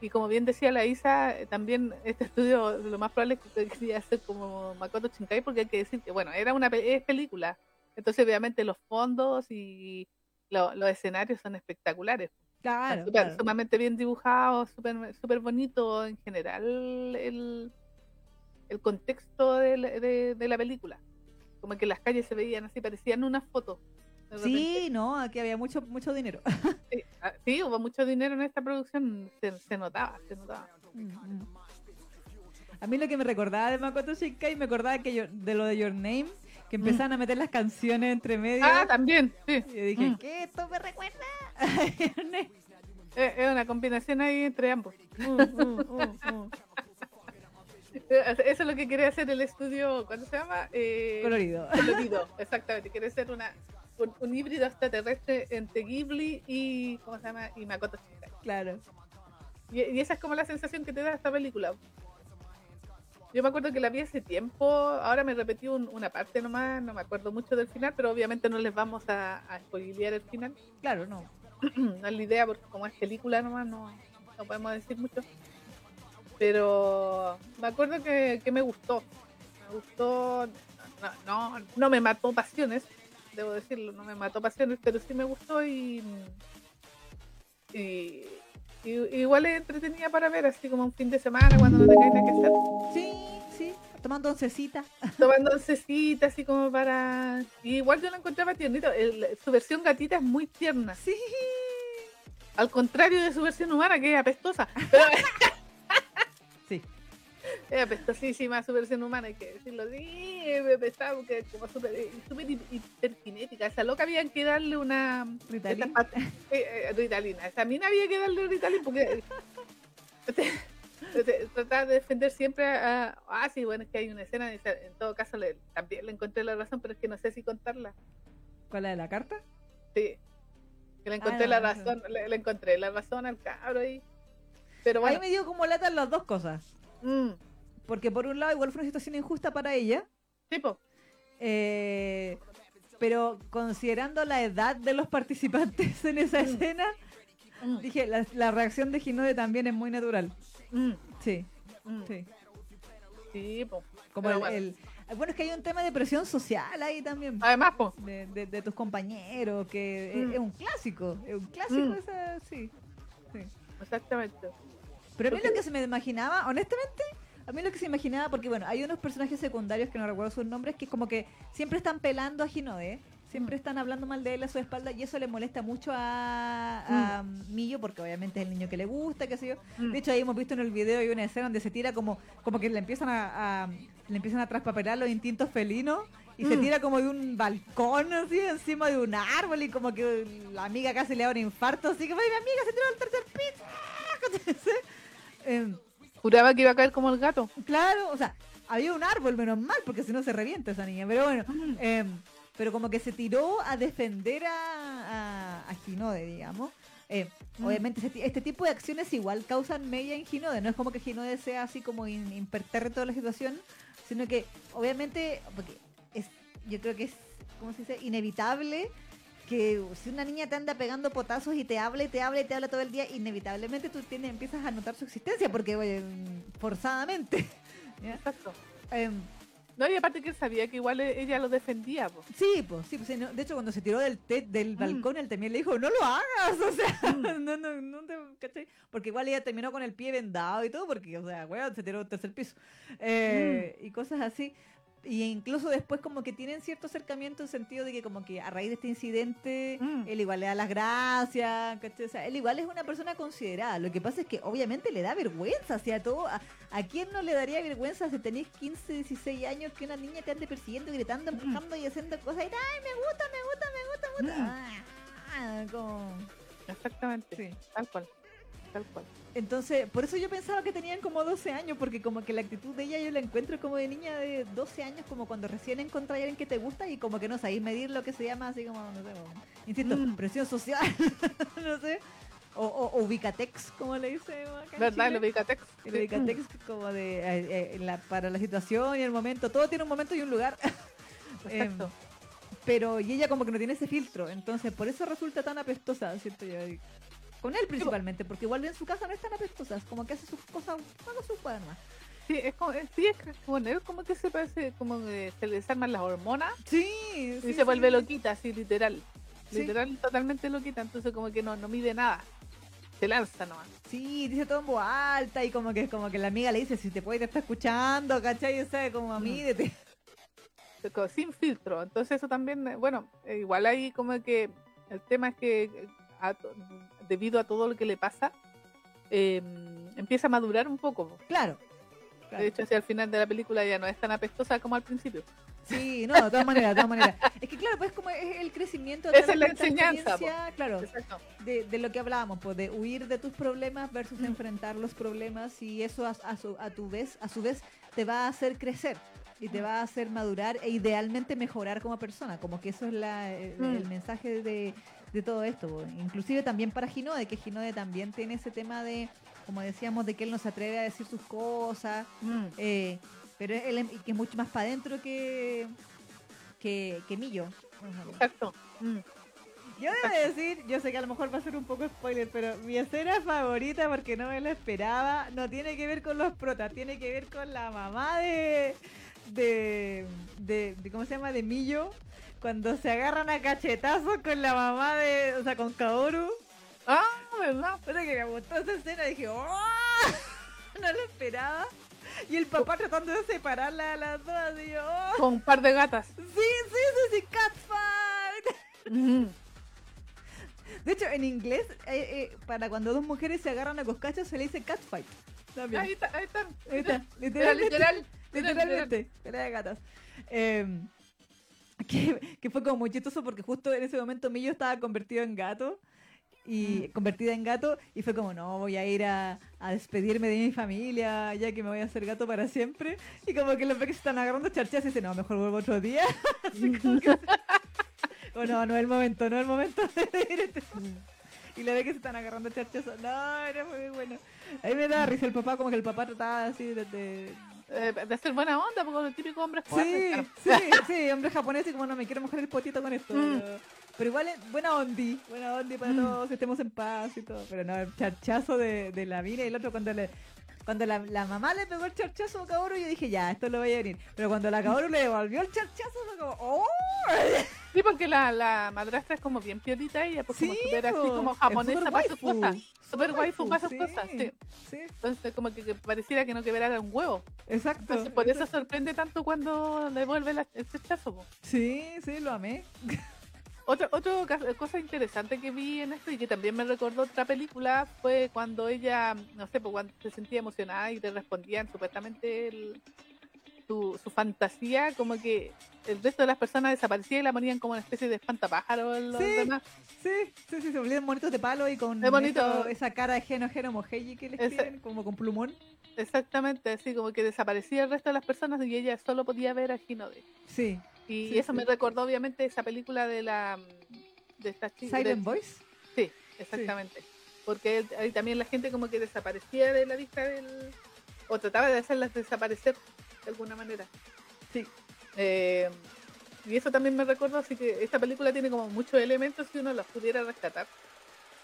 Y como bien decía la Isa, eh, también este estudio lo más probable es que quería hacer como Makoto Shinkai, porque hay que decir que, bueno, era una es película. Entonces, obviamente, los fondos y los escenarios son espectaculares. Claro, Sumamente bien dibujados, súper super bonito en general el, el contexto de la, película. Como que las calles se veían así, parecían una foto. Sí, no, aquí había mucho mucho dinero. Ah, sí, hubo mucho dinero en esta producción, se, notaba, se notaba. A mí lo que me recordaba de Makoto Shinkai, me acordaba que yo, de lo de Your Name, que empezaban a meter las canciones entre medio. Ah, también, sí. Y dije, mm. ¿qué? ¿Esto me recuerda? es una combinación ahí entre ambos. Mm, mm, eso es lo que quiere hacer el estudio, ¿cuándo se llama? Eh, colorido. Colorido, exactamente. Quiere ser una, un, híbrido extraterrestre entre Ghibli y, ¿cómo se llama? Y Makoto Shinkai. Claro. Y, y, esa es como la sensación que te da esta película. Yo me acuerdo que la vi hace tiempo, ahora me repetí una parte nomás, no me acuerdo mucho del final, pero obviamente no les vamos a, a spoilear el final. Claro, no. no es la idea, porque como es película nomás, no, no podemos decir mucho. Pero me acuerdo que, me gustó. Me gustó, no, no, no me mató pasiones, debo decirlo, no me mató pasiones, pero sí me gustó y, y igual es entretenida para ver, así como un fin de semana cuando no tengáis nada que hacer. Sí, sí, tomando oncecita. Tomando oncecita, así como para. igual yo la encontraba tiernita. su versión gatita es muy tierna. Sí. Al contrario de su versión humana, que es apestosa. Pero... Es apestosísima su versión humana, hay que decirlo. Sí, está como súper super hiperkinética. Esa loca había que darle una. Ritalina. Eh, Ritalina. Esa mina había que darle Ritalina porque. Tratar de defender siempre a. Ah, sí, bueno, es que hay una escena. En todo caso, le, también le encontré la razón, pero es que no sé si contarla. ¿Cuál la de la carta? Sí. Que le encontré la razón. Le, encontré la razón al cabro ahí. Pero bueno. Ahí me dio como lata las dos cosas. Mm. Porque por un lado igual fue una situación injusta para ella. Tipo. Eh, pero considerando la edad de los participantes en esa mm. escena, mm. dije, la, reacción de Ginode también es muy natural. Sí. Sí. Sí, Como el, bueno. es que hay un tema de presión social ahí también. Además, De, tus compañeros, que es, un clásico. Es un clásico esa, sí. sí. Exactamente. Pero a mí lo que se me imaginaba, honestamente, a mí lo que se imaginaba, porque bueno, hay unos personajes secundarios que no recuerdo sus nombres, que como que siempre están pelando a Hinode, siempre mm. están hablando mal de él a su espalda y eso le molesta mucho a, mm. Millo porque obviamente es el niño que le gusta, qué sé yo. Mm. De hecho ahí hemos visto en el video hay una escena donde se tira como como que le empiezan a, le empiezan a traspapelar los instintos felinos y se tira como de un balcón así encima de un árbol y como que la amiga casi le da un infarto, así que mi amiga se tiró al tercer piso. eh, Juraba que iba a caer como el gato. Claro, o sea, había un árbol, menos mal, porque si no se revienta esa niña. Pero bueno, mm. em, pero como que se tiró a defender a, a, Ginode, digamos. Eh, mm. Obviamente este, tipo de acciones igual causan media en Ginode, no es como que Ginode sea así como in, toda la situación, sino que obviamente, porque es, yo creo que es, ¿cómo se dice? Inevitable que si una niña te anda pegando potazos y te habla y te habla y te habla todo el día, inevitablemente tú tienes, empiezas a notar su existencia, porque forzadamente. Exacto. Em, no, y aparte que él sabía que igual e, ella lo defendía. Sí, pues, sí, pues, de hecho cuando se tiró del del mm. balcón, él también le dijo, no lo hagas, o sea, mm. no, no, no te, Porque igual ella terminó con el pie vendado y todo, porque, o sea, weón, se tiró del tercer piso. Eh, mm. Y cosas así y incluso después como que tienen cierto acercamiento en sentido de que como que a raíz de este incidente mm. él igual le da las gracias, O sea, él igual es una persona considerada. Lo que pasa es que obviamente le da vergüenza, o todo, a, quién no le daría vergüenza si tenéis 15, 16 años que una niña te ande persiguiendo, gritando, mm. empujando y haciendo cosas y ay, me gusta, me gusta, me gusta, me gusta. Mm. Ah, Exactamente, sí. tal cual. Tal cual. Entonces, por eso yo pensaba que tenían como 12 años, porque como que la actitud de ella yo la encuentro como de niña de 12 años, como cuando recién encontrás a alguien que te gusta y como que no sabéis medir lo que se llama así como, no sé, insisto, mm. presión social, no sé. O, o, ubicatex, como le dice ¿Verdad? El ubicatex. El ubicatex como de eh, eh, la, para la situación y el momento. Todo tiene un momento y un lugar. Exacto. Em, pero y ella como que no tiene ese filtro, entonces por eso resulta tan apestosa, ¿cierto? Yo, con él principalmente, porque igual en su casa no es tan apestosa, como que hace sus cosas, hace sus más. Sí, es como, sí, es como, como que se parece, como que se le desarman las hormonas. Sí, Y se vuelve loquita, así, literal. Literal, totalmente loquita, entonces como que no, no mide nada. Se lanza nomás. Sí, dice todo en voz alta y como que como que la amiga le dice, si te puede, te está escuchando, ¿cachai? O sea, como mm. Sin filtro. Entonces eso también, eh, bueno, eh, igual ahí como que el tema es que eh, debido a todo lo que le pasa, em, empieza a madurar un poco. Claro, De hecho, hacia el final de la película ya no es tan apestosa como al principio. Sí, no, de todas maneras, de todas maneras. Es que claro, pues como es el crecimiento de la, enseñanza, claro, de, de, lo que hablábamos, pues de huir de tus problemas versus enfrentar los problemas y eso a, su, a tu vez, a su vez te va a hacer crecer y te va a hacer madurar e idealmente mejorar como persona, como que eso es la, el, mm. mensaje de, de, todo esto, inclusive también para Ginode, que Ginode también tiene ese tema de, como decíamos, de que él no se atreve a decir sus cosas, mm. eh, pero él es, que es mucho más para adentro que, que, que Millo. Exacto. Mm. Yo debo decir, yo sé que a lo mejor va a ser un poco spoiler, pero mi escena favorita, porque no me lo esperaba, no tiene que ver con los protas, tiene que ver con la mamá de, de, de, ¿cómo se llama? De Millo, cuando se agarran a cachetazos con la mamá de, o sea, con Kaoru. Ah, ¿verdad? Pero que me gustó esa escena, dije, ¡oh! no lo esperaba. Y el papá tratando de separarla a las dos, y yo, oh". Con un par de gatas. Sí, sí, sí, sí, catfight. De hecho, en inglés, eh, eh, para cuando dos mujeres se agarran a coscachos, se le dice catfight. Ahí está, ahí está. Ahí está. Literal, literal, literalmente. Pelea de gatas. Em, que, que, fue como muy chistoso porque justo en ese momento Millo estaba convertido en gato y mm. convertida en gato y fue como no voy a ir a, a, despedirme de mi familia ya que me voy a hacer gato para siempre y como que los ve que se están agarrando charchas y dice no mejor vuelvo otro día o no no es el momento no es el momento de ir este... y le ve que se están agarrando charchas. No era muy bueno. Ahí me da risa el papá como que el papá trataba así de, de eh, de hacer buena onda, porque los típicos hombres Sí, sí, sí, hombres japoneses como no me quiero mojar el potito con esto. Mm. Pero, igual es buena ondi, buena ondi para mm. todos, estemos en paz y todo. Pero no, el charchazo de, de la mina y el otro cuando le cuando la, la, mamá le pegó el charchazo a Kaoru, yo dije, ya, esto lo voy a venir. Pero cuando la Kaoru le devolvió el charchazo, fue como, ¡oh! Sí, porque la, la madrastra es como bien piolita y pues como súper así como japonesa para sus cosas. Súper waifu para sus cosas, sí. sí. Entonces como que, pareciera que no quebrara un huevo. Exacto. Entonces por eso sorprende tanto cuando le devuelve el charchazo. Sí, sí, lo amé. Otra, otra cosa interesante que vi en esto y que también me recordó otra película fue cuando ella, no sé, pues cuando se sentía emocionada y le respondían supuestamente su, su, fantasía, como que el resto de las personas desaparecían y la ponían como una especie de espantapájaro los sí, demás. Sí, sí, sí, se volvían bonitos de palo y con esa cara de Geno Geno Moheji que les tienen, como con plumón. Exactamente, así como que desaparecía el resto de las personas y ella solo podía ver a Hinode. Sí. Y eso me recordó obviamente esa película de la de esta chica. Silent Voice. Sí, exactamente. Porque ahí también la gente como que desaparecía de la vista del o trataba de hacerlas desaparecer de alguna manera. Sí. Eh, y eso también me recordó, así que esta película tiene como muchos elementos si uno los pudiera rescatar.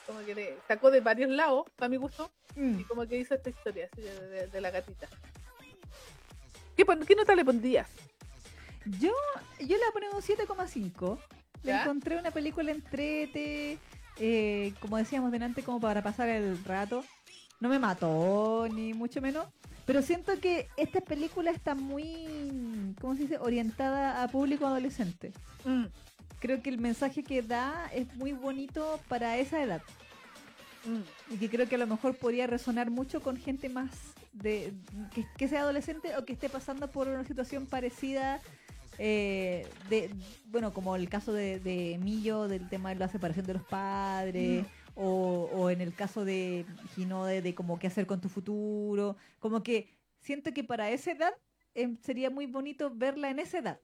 Como que sacó de varios lados, para mi gusto, mm. y como que hizo esta historia así, de, la gatita. ¿Qué, ¿Qué nota le pondrías? Yo, yo le pongo un 7,5. Le encontré una película entrete, eh, como decíamos delante, como para pasar el rato. No me mató, ni mucho menos. Pero siento que esta película está muy, ¿cómo se dice?, orientada a público adolescente. Mm. Creo que el mensaje que da es muy bonito para esa edad. Mm. Y que creo que a lo mejor podría resonar mucho con gente más de que sea adolescente o que esté pasando por una situación parecida eh, de, bueno, como el caso de, Millo, del tema de la separación de los padres, o, o en el caso de Hinode, de como qué hacer con tu futuro, como que siento que para esa edad em, sería muy bonito verla en esa edad.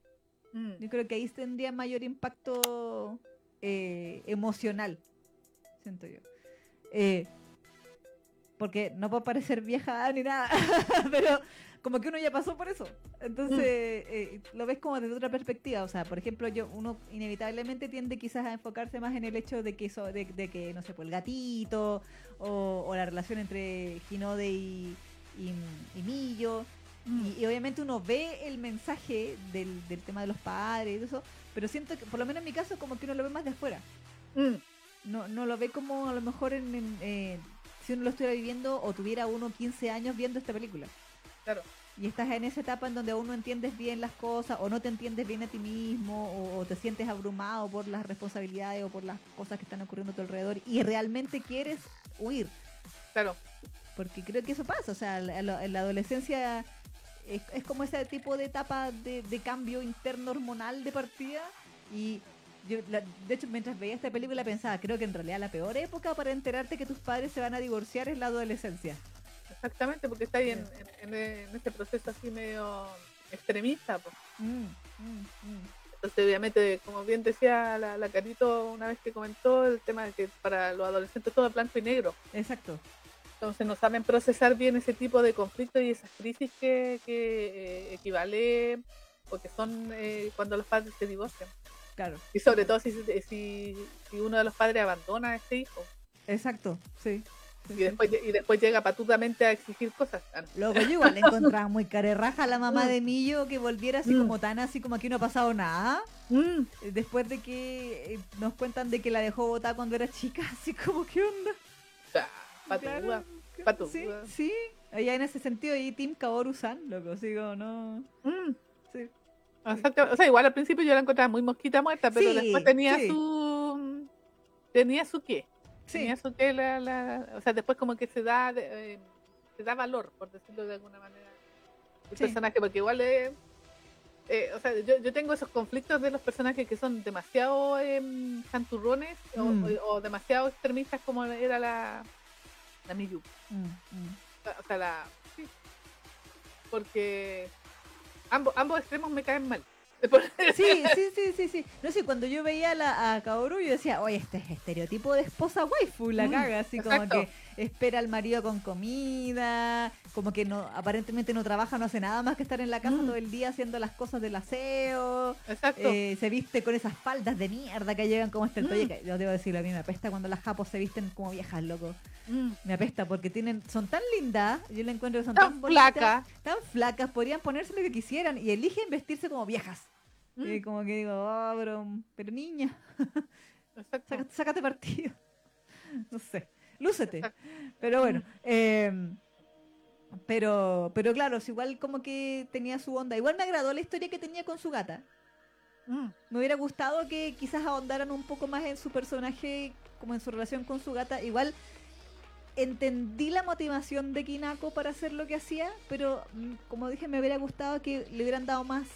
Mm. Yo creo que ahí tendría mayor impacto eh, emocional, siento yo. Eh, porque no puedo parecer vieja ni nada, pero como que uno ya pasó por eso. Entonces, eh, lo ves como desde otra perspectiva. O sea, por ejemplo, yo uno inevitablemente tiende quizás a enfocarse más en el hecho de que, eso, de, de que no sé, pues el gatito o, o la relación entre Hinode y, y, y Millo. Mm. Y, y obviamente uno ve el mensaje del, del tema de los padres y eso, pero siento que, por lo menos en mi caso, como que uno lo ve más de afuera. Mm. No, no lo ve como a lo mejor en, en, eh, si uno lo estuviera viviendo o tuviera uno 15 años viendo esta película. Claro. Y estás en esa etapa en donde aún no entiendes bien las cosas o no te entiendes bien a ti mismo o, o te sientes abrumado por las responsabilidades o por las cosas que están ocurriendo a tu alrededor y realmente quieres huir. Claro. Porque creo que eso pasa, o sea, la- en la adolescencia es, es como ese tipo de etapa de, de cambio interno hormonal de partida y yo, la- de hecho, mientras veía esta película pensaba, creo que en realidad la peor época para enterarte que tus padres se van a divorciar es la adolescencia. Exactamente, porque está ahí en, en, en este proceso así medio extremista. pues. Mm, mm, mm. Entonces, obviamente, como bien decía la, la Carito una vez que comentó, el tema de que para los adolescentes todo es blanco y negro. Exacto. Entonces no saben procesar bien ese tipo de conflictos y esas crisis que, que eh, equivale o que son eh, cuando los padres se divorcian. Claro. Y sobre todo si, si, si uno de los padres abandona a ese hijo Exacto, sí. sí, y sí. después, y después llega patudamente a exigir cosas. Luego yo igual le encontraba muy carerraja a la mamá Mm. de Millo que volviera así Mm. como tan así como aquí no ha pasado nada. Mm, Después de que eh, nos cuentan de que la dejó botada cuando era chica, así como, ¿qué onda? ah, patúa. Claro, patúa. Sí, sí. Allá en ese sentido, y Tim Kaoru-san, loco, sigo, no. Mm. Sí. Exacto. O sea, igual al principio yo la encontraba muy mosquita muerta, pero Sí, después tenía sí. su. Tenía su qué. Sí, Tenía su qué. La, la- o sea, después como que se da, eh, se da valor, por decirlo de alguna manera, el personaje, porque igual es. eh, o sea, yo, yo tengo esos conflictos de los personajes que son demasiado em, santurrones o- Mm. o, o demasiado extremistas como era la, la Miyu. Mm, mm. O sea, la. Sí. Porque ambos, ambos extremos me caen mal. Sí, sí, sí, sí, sí. No sé, cuando yo veía a, la, a Kaoru, yo decía, oye, este es estereotipo de esposa waifu, la caga, así como que espera al marido con comida, como que no, aparentemente no trabaja, no hace nada más que estar en la casa Mm. todo el día haciendo las cosas del aseo, Exacto. eh, se viste con esas faldas de mierda que llegan como este Mm. Oye, que yo debo decirlo, a mí me apesta cuando las japos se visten como viejas, loco. Mm. Me apesta porque tienen, son tan lindas, yo le encuentro que son Tan tan, bonitas, flaca. tan flacas, podrían ponerse lo que quisieran y eligen vestirse como viejas. Mm. Y como que digo, oh, pero, pero niña, sácate partido. No sé, lúcete. Pero bueno, eh, pero, pero claro, si igual como que tenía su onda. Igual me agradó la historia que tenía con su gata. Mm. Me hubiera gustado que quizás ahondaran un poco más en su personaje, como en su relación con su gata. Igual entendí la motivación de Kinako para hacer lo que hacía, pero mm, como dije, me hubiera gustado que le hubieran dado más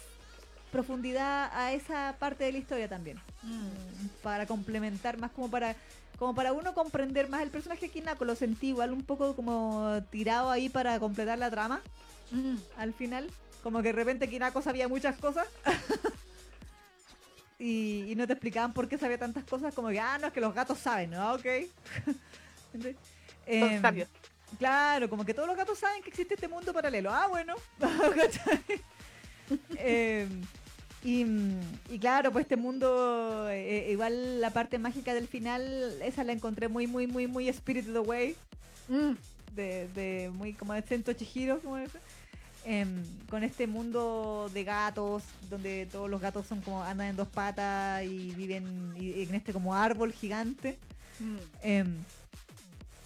profundidad a esa parte de la historia también. Mm. Para complementar más, como para como para uno comprender más el personaje de Kinako. Lo sentí igual un poco como tirado ahí para completar la trama Mm. al final. Como que de repente Kinako sabía muchas cosas. y, y no te explicaban por qué sabía tantas cosas. Como que, ah, no, es que los gatos saben, ¿no? Ok. Entonces, em, sabios. Claro, como que todos los gatos saben que existe este mundo paralelo. Ah, bueno. Em, y, y claro, pues este mundo, eh, igual la parte mágica del final, esa la encontré muy, muy, muy, muy Spirited Away Mm. de, de muy como de Sento Chihiro, como ese. Em, con este mundo de gatos, donde todos los gatos son como andan en dos patas y viven y- y en este como árbol gigante. Mm. Em,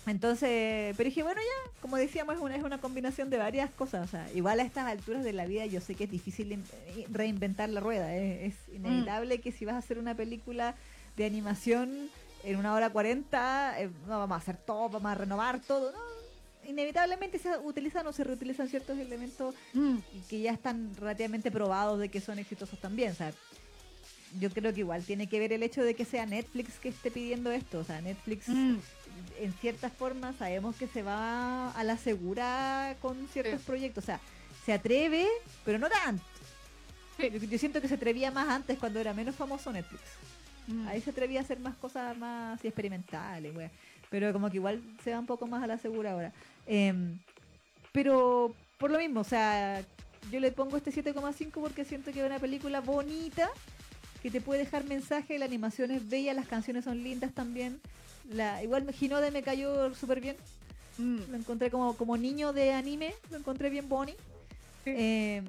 entonces, pero dije, bueno, ya, como decíamos, es una, es una combinación de varias cosas. O sea, igual a estas alturas de la vida yo sé que es difícil eh, reinventar la rueda. eh, Es inevitable que si vas a hacer una película de animación en una hora cuarenta, eh, no vamos a hacer todo, vamos a renovar todo. No, inevitablemente se utilizan o se reutilizan ciertos elementos Mm. que ya están relativamente probados de que son exitosos también. O sea, yo creo que igual tiene que ver el hecho de que sea Netflix que esté pidiendo esto. O sea, Netflix Mm. En cierta forma sabemos que se va a la segura con ciertos proyectos. O sea, se atreve, pero no tanto. Yo, siento que se atrevía más antes cuando era menos famoso Netflix. Mm. Ahí se atrevía a hacer más cosas más experimentales, Pero como que igual se va un poco más a la segura ahora. Em, pero por lo mismo, o sea, yo le pongo este 7,5 porque siento que es una película bonita, que te puede dejar mensaje, la animación es bella, las canciones son lindas también. La, igual Hinode me cayó súper bien. Mm. Lo encontré como, como niño de anime, lo encontré bien boni. Em,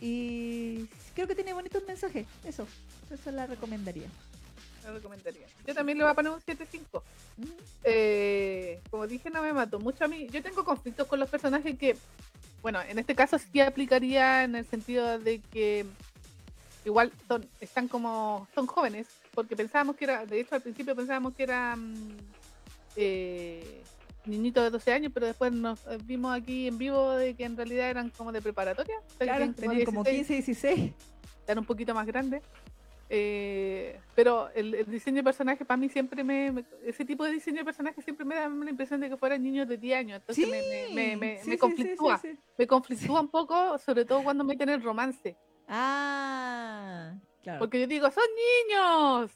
y creo que tiene bonitos mensajes, eso, eso la recomendaría. La recomendaría. Yo también le voy a poner un 7.5. Eh, como dije, no me mato mucho a mí. Yo tengo conflictos con los personajes que, bueno, en este caso sí aplicaría en el sentido de que igual son, están como, son jóvenes, porque pensábamos que era, de hecho al principio pensábamos que eran eh, niñitos de 12 años, pero después nos vimos aquí en vivo de que en realidad eran como de preparatoria. Claro, tenían como 15, 16. Eran un poquito más grandes. Eh, pero el, diseño de personaje para mí siempre me, Ese tipo de diseño de personaje siempre me da la impresión de que fueran niños de 10 años. Entonces me, me, me, me conflictúa. me conflictúa un poco, sobre todo cuando meten el romance. Ah, claro. Porque yo digo, son niños.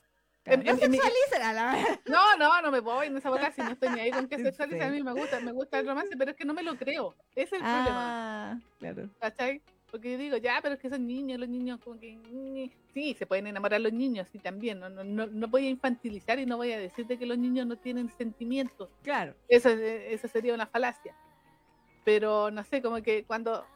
no, no, no me voy en esa boca si no estoy ni ahí con que sexualicen. A mí me gusta, me gusta el romance, pero es que no me lo creo. Ese es el ah, Claro. ¿Cachai? Porque yo digo, ya, pero es que son niños, los niños como que... Sí, se pueden enamorar los niños, sí, también. No, no, no, voy a infantilizar y no voy a decirte que los niños no tienen sentimientos. Claro. Eso, eso sería una falacia. Pero, no sé, como que cuando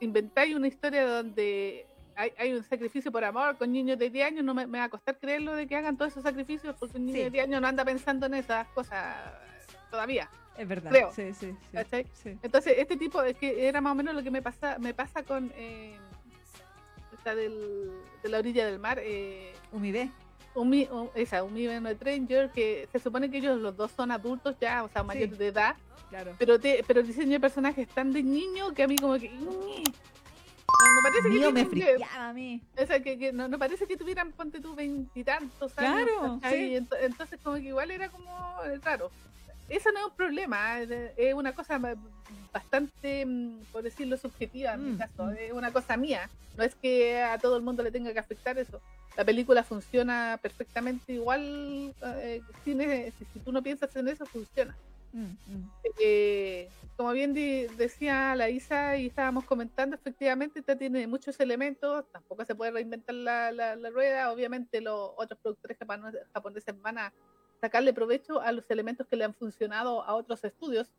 inventáis una historia donde hay, hay, un sacrificio por amor con niños de 10 años, no me, va a costar creerlo de que hagan todos esos sacrificios porque un niño de 10 años no anda pensando en esas cosas todavía. Es verdad. Creo. Sí, sí, sí, Entonces, este tipo, es que era más o menos lo que me pasa, me pasa con eh, esta del, de la orilla del mar. Eh, Umide. Umi, esa, Umi no Stranger, que se supone que ellos los dos son adultos ya, o sea, mayores de edad. Claro. Pero, te, pero el diseño de personajes es tan de niño que a mí como que... No, parece que, me friqueaba a mí. O sea, que, no, parece que tuvieran, ponte tú, veintitantos años. Claro. Sí. Entonces, como que igual era como raro. Eso no es un problema, es una cosa bastante, mm, por decirlo, subjetiva en mi mm, caso. Mm. Es una cosa mía. No es que a todo el mundo le tenga que afectar eso. La película funciona perfectamente igual. Eh, si, si tú no piensas en eso, funciona. Eh, como bien decía la Isa y estábamos comentando, efectivamente esta tiene muchos elementos, tampoco se puede reinventar la, la, rueda, obviamente los otros productores japoneses van a sacarle provecho a los elementos que le han funcionado a otros estudios,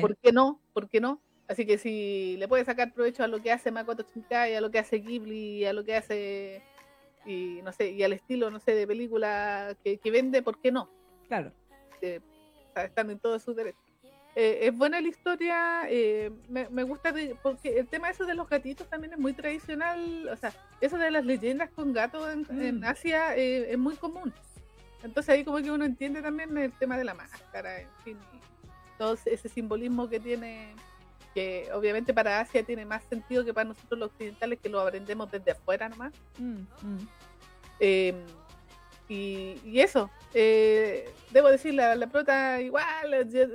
¿por qué no? ¿Por qué no? Así que si le puede sacar provecho a lo que hace Makoto Shinkai, a lo que hace Ghibli, a lo que hace y no sé, y al estilo, no sé, de película que, vende, ¿por qué no? Claro. Eh, están en todo su derecho. Eh, es buena la historia, eh, me, gusta porque el tema eso de los gatitos también es muy tradicional, o sea, eso de las leyendas con gatos en, mm. Asia eh, es muy común. Entonces ahí como que uno entiende también el tema de la máscara, en fin, todo ese simbolismo que tiene, que obviamente para Asia tiene más sentido que para nosotros los occidentales que lo aprendemos desde afuera nomás. Mm, mm. Em, y, eso, eh, debo decir, la, la prota igual,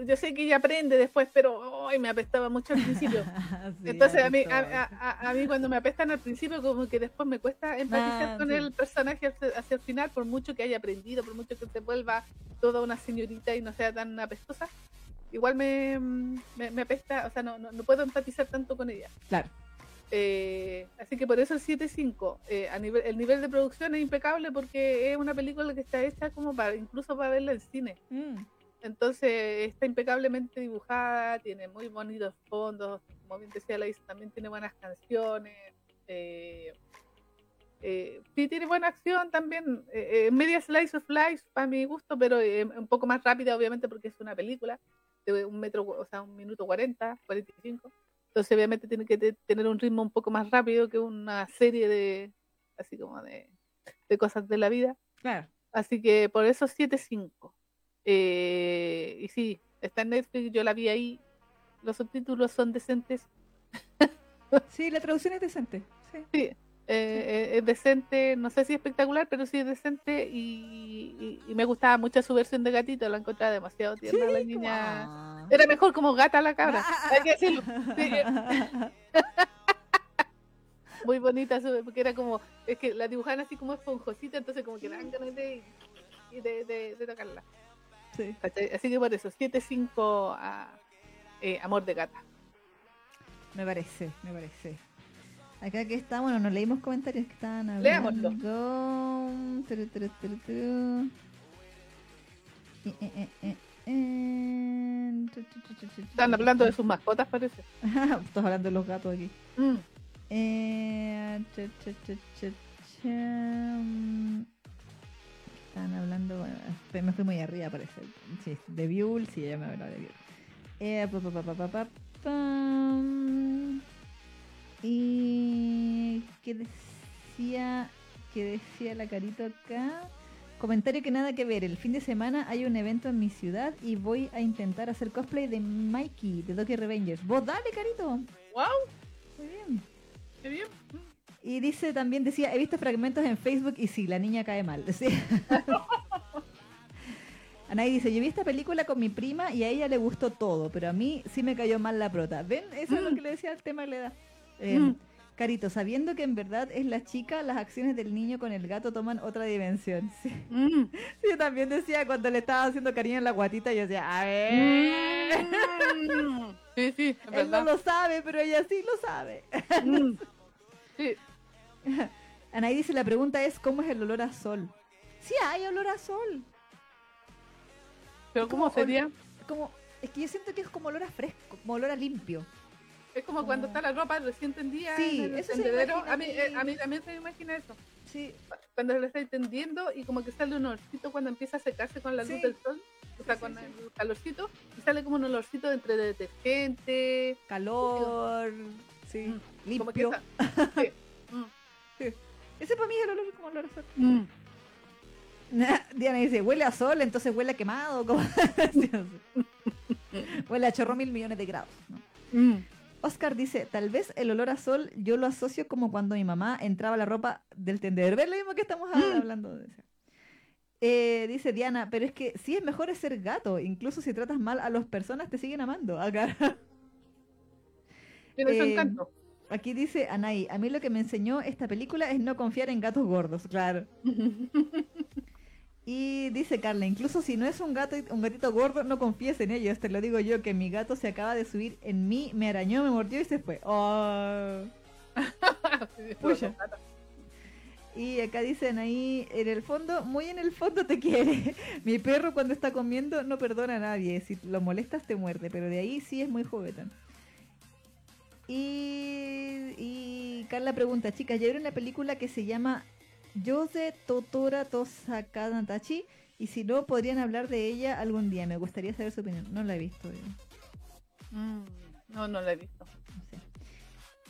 yo, sé que ella aprende después, pero hoy me apestaba mucho al principio. Entonces a mí, a, mí cuando me apestan al principio, como que después me cuesta empatizar ah, con el personaje hacia, el final, por mucho que haya aprendido, por mucho que se vuelva toda una señorita y no sea tan apestosa, igual me, me, apesta, o sea, no, no, no puedo empatizar tanto con ella. Claro. Eh, así que por eso el 7.5. Eh, a nivel, el nivel de producción es impecable porque es una película que está hecha como para incluso para verla en cine. Mm. Entonces está impecablemente dibujada, tiene muy bonitos fondos, como bien decía la también tiene buenas canciones. Eh, eh, sí tiene buena acción también, media slice of life para mi gusto, pero un poco más rápida obviamente porque es una película de un metro, o sea, un minuto 40, 45. Entonces obviamente tiene que tener un ritmo un poco más rápido que una serie de, así como de, cosas de la vida. Claro. Así que por eso 7.5. Eh, y sí, está en Netflix, yo la vi ahí. Los subtítulos son decentes. sí, la traducción es decente. Sí. Eh, es decente, no sé si espectacular, pero sí es decente y, me gustaba mucho su versión de gatito, la encontraba demasiado tierna la niña. Era mejor como gata la cabra, hay que decirlo. Muy bonita, porque era como, es que la dibujaban así como esponjosita, entonces como que dan ganas de, de, tocarla. Así que por eso, 7-5 a eh, Amor de Gata. Me parece, me parece. Acá que está, bueno, nos leímos comentarios que estaban hablando. Leámoslo. Están hablando de sus mascotas, parece. Estás hablando de los gatos aquí. Mm. Eh, Están hablando, bueno, me fui muy arriba, parece. Sí, de Buell, sí, ya me hablado de Buell. Eh, pa, pa, pa, y que decía que decía la carita acá. Comentario que nada que ver. El fin de semana hay un evento en mi ciudad y voy a intentar hacer cosplay de Mikey de Doki Revengers. Vos dale, carito. Wow. Muy bien. Qué bien. Y dice también decía, he visto fragmentos en Facebook y sí, la niña cae mal. ¿sí? Anaí dice, yo vi esta película con mi prima y a ella le gustó todo, pero a mí sí me cayó mal la prota. ¿Ven? Eso es lo que le decía el tema de la edad. Eh, mm. Carito, sabiendo que en verdad es la chica, las acciones del niño con el gato toman otra dimensión. Mm. Sí. yo también decía cuando le estaba haciendo cariño en la guatita, yo decía, a ver. Sí, sí, Él no lo sabe, pero ella sí lo sabe. Sí. Anaí dice, la pregunta es, ¿cómo es el olor a sol? Sí hay olor a sol. ¿Pero cómo sería? Como, es que yo siento que es como olor a fresco, como olor a limpio. Es como cuando está la ropa recién tendida sí, en el tendedero. A mí, eh, a mí también se me imagina eso. Sí. Cuando se le está tendiendo y como que sale un olorcito cuando empieza a secarse con la luz del sol. O sea, con el calorcito. Y sale como un olorcito entre detergente. Calor. Sí. Mm, limpio. sí. Mm. sí. Ese para mí es el olor como olor a sol. Mm. Diana dice, huele a sol, entonces huele a quemado. huele a chorro mil millones de grados. ¿no? Oscar dice, tal vez el olor a sol yo lo asocio como cuando mi mamá entraba la ropa del tendedero. ¿Ves lo mismo que estamos mm. hablando de eso? Eh, dice Diana, pero es que sí es mejor ser gato, incluso si tratas mal a las personas te siguen amando. Acá. Eh, aquí dice Anay, a mí lo que me enseñó esta película es no confiar en gatos gordos, claro. Y dice Carla, incluso si no es un gato un gatito gordo, no confíes en ellos. Te lo digo yo, que mi gato se acaba de subir en mí, me arañó, me mordió y se fue. Oh. Y acá dicen ahí, en el fondo, muy en el fondo te quiere. Mi perro cuando está comiendo no perdona a nadie. Si lo molestas te muerde, pero de ahí sí es muy juguetón. Y, y Carla pregunta, chicas, ¿ya vieron una película que se llama Yose Totora Tosaka Natachi. Y si no, podrían hablar de ella algún día. Me gustaría saber su opinión. No la he visto. Mm, no, no la he visto.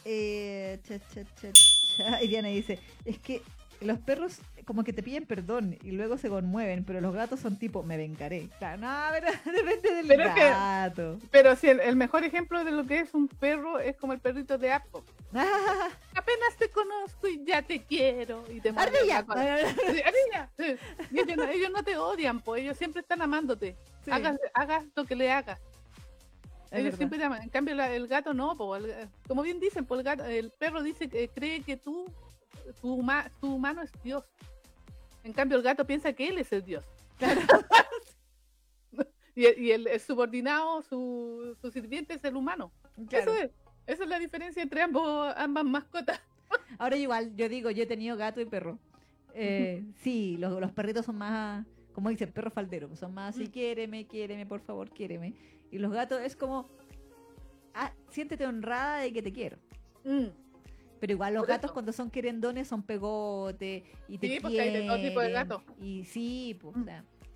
Eh, y Diana dice, es que los perros como que te piden perdón y luego se conmueven, pero los gatos son tipo, me vengaré. no, pero depende del gato. pero si el, mejor ejemplo de lo que es un perro es como el perrito de Apple. Apenas te conozco y ya te quiero. Y te ¡Ardilla! ellos, no, te odian, pues ellos siempre están amándote. Hagas, lo que le hagas. ellos siempre te aman. En cambio, el gato no, como bien dicen, pues el, gato, el perro dice que cree que tú tu, humano es Dios. En cambio, el gato piensa que él es el Dios. y, el, subordinado, su, sirviente es el humano. Eso es. Esa es la diferencia entre ambos, ambas mascotas. Ahora igual, yo digo, yo he tenido gato y perro. Eh, sí, los, perritos son más, como dice, perro faldero, son más así, mm. quiéreme, quiéreme, por favor, quiéreme. Y los gatos es como, ah, siéntete honrada de que te quiero. Mm. Pero igual los gatos cuando son querendones son pegote y te sí, porque hay de todo tipo de gatos. Y sí, pues,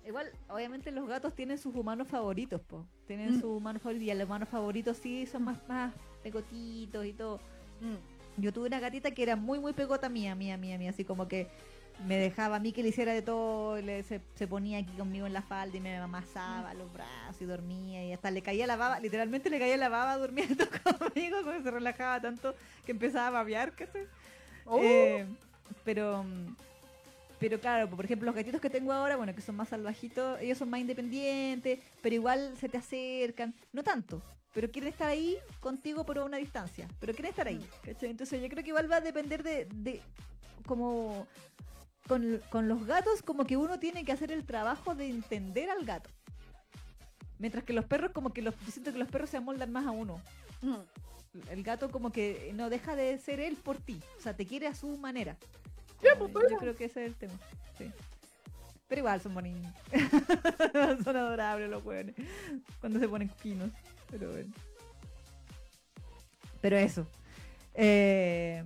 igual, obviamente los gatos tienen sus humanos favoritos, pues. Tienen mm. sus humanos favoritos y los humanos favoritos sí son más, más pegotitos y todo. Mm. Yo tuve una gatita que era muy, muy pegota mía, mía, mía, mía, así como que me dejaba a mí que le hiciera de todo, le, se, ponía aquí conmigo en la falda y me amasaba los brazos y dormía y hasta le caía la baba, literalmente le caía la baba durmiendo conmigo porque se relajaba tanto que empezaba a babear, Oh. Eh, pero, pero claro, por ejemplo, los gatitos que tengo ahora, bueno, que son más salvajitos, ellos son más independientes, pero igual se te acercan, no tanto, pero quieren estar ahí contigo por una distancia, pero quieren estar ahí, ¿cachai? Entonces yo creo que igual va a depender de, de como con, con los gatos, como que uno tiene que hacer el trabajo de entender al gato. Mientras que los perros, como que los, yo siento que los perros se amoldan más a uno. Mm. El gato como que no deja de ser él por ti. O sea, te quiere a su manera. Pues, Yo creo que ese es el tema. Sí. Pero igual son bonitos. son adorables los jóvenes. Cuando se ponen finos. Pero bueno. Pero eso. Eh,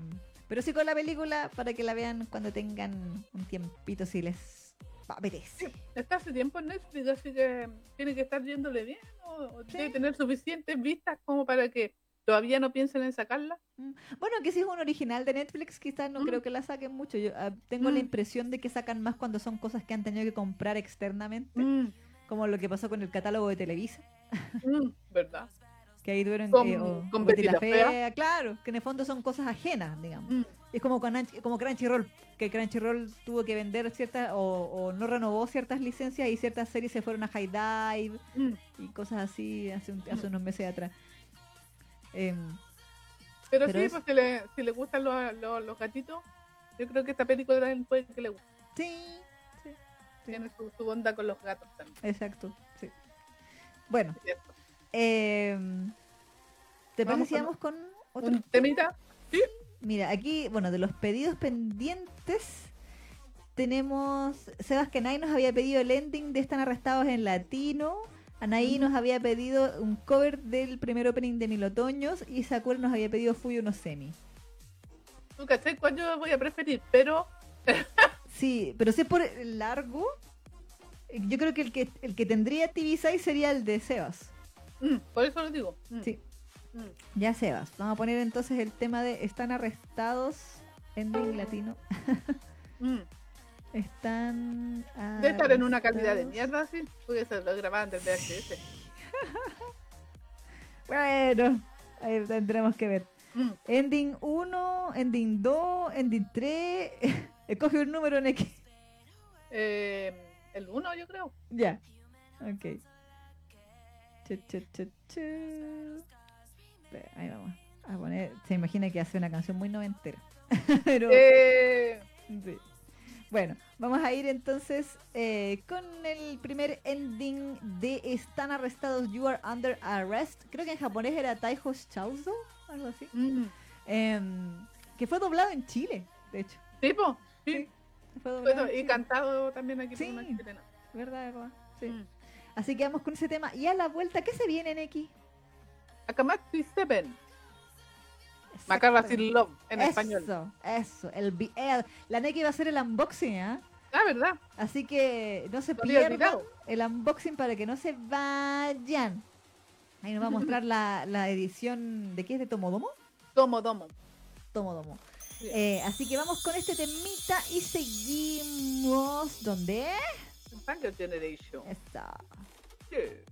pero sí con la película para que la vean cuando tengan un tiempito si les apetece. Está hace tiempo en Netflix, así que tiene que estar yéndole bien. O, Sí. debe tener suficientes vistas como para que todavía no piensen en sacarla. Mm. Bueno, que si es un original de Netflix, quizás no Mm. creo que la saquen mucho. Yo ah, tengo la Mm. impresión de que sacan más cuando son cosas que han tenido que comprar externamente, Mm, como lo que pasó con el catálogo de Televisa, mm, ¿Verdad? Que ahí tuvieron Con- eh, o- con la Fea. Fea, claro, que en el fondo son cosas ajenas, digamos. Mm, Es como con como Crunchyroll, que Crunchyroll tuvo que vender ciertas o, o no renovó ciertas licencias y ciertas series se fueron a High Dive mm. y cosas así hace, un- hace unos meses atrás. Em, Pero, Pero sí, es- pues si le, si le gustan los, los, los gatitos, yo creo que esta película también puede que le guste. sí, sí, Sí. Tiene su, su onda con los gatos también. exacto, sí. Bueno, ¿cierto? Em, ¿te Vamos si con con otro Un temita. Mira, aquí, bueno, de los pedidos pendientes, tenemos. Sebas Kenai nos había pedido el ending de Están Arrestados en Latino. Anaí nos había pedido un cover del primer opening de Mil Otoños. Y Sakura nos había pedido Fuyo no Semi. ¿Tú cachai cuál yo voy a preferir? Pero Sí, pero si es por largo, yo creo que el que, el que tendría TV6 sería el de Sebas. Mm, por eso lo digo. Mm, Sí, mm. ya Sebas. Vamos a poner entonces el tema de Están Arrestados. Ending latino. Mm. Están. Debe estar en una calidad de arrestados. mierda, sí. Porque se lo grababan del VHS. Bueno, ahí tendremos que ver. Mm. Ending 1, ending 2, ending 3. Escoge un número en X. Eh, el 1, yo creo. Ya. Ok. Chu, chu, chu, chu. Espera, Ahí vamos. A poner. Se imagina que hace una canción muy noventera. Pero. Eh, sí. Bueno, vamos a ir entonces eh, con el primer ending de Están arrestados, You are under arrest. Creo que en japonés era Taiho Shouzo, algo así. mm. Em, que fue doblado en Chile, de hecho. ¿Tipo? Sí. Sí, Fue doblado Bueno, en y Chile. cantado también aquí Sí. por una chilena. ¿Verdad, verdad? Sí. Mm. Así que vamos con ese tema. Y a la vuelta, ¿qué se viene en X? Akamatsu Seven. Macarra sin love en eso, español. Eso, el, el- la Neki va a hacer el unboxing, ¿ah? Ah, ¿verdad? Así que no se había pierdan el unboxing para que no se vayan. Ahí nos va a mostrar la, la edición de qué es de Tomodomo. Domo, domo. Tomodomo. Sí. Eh, así que vamos con este temita y seguimos. ¿Dónde? Generation. Está. quê?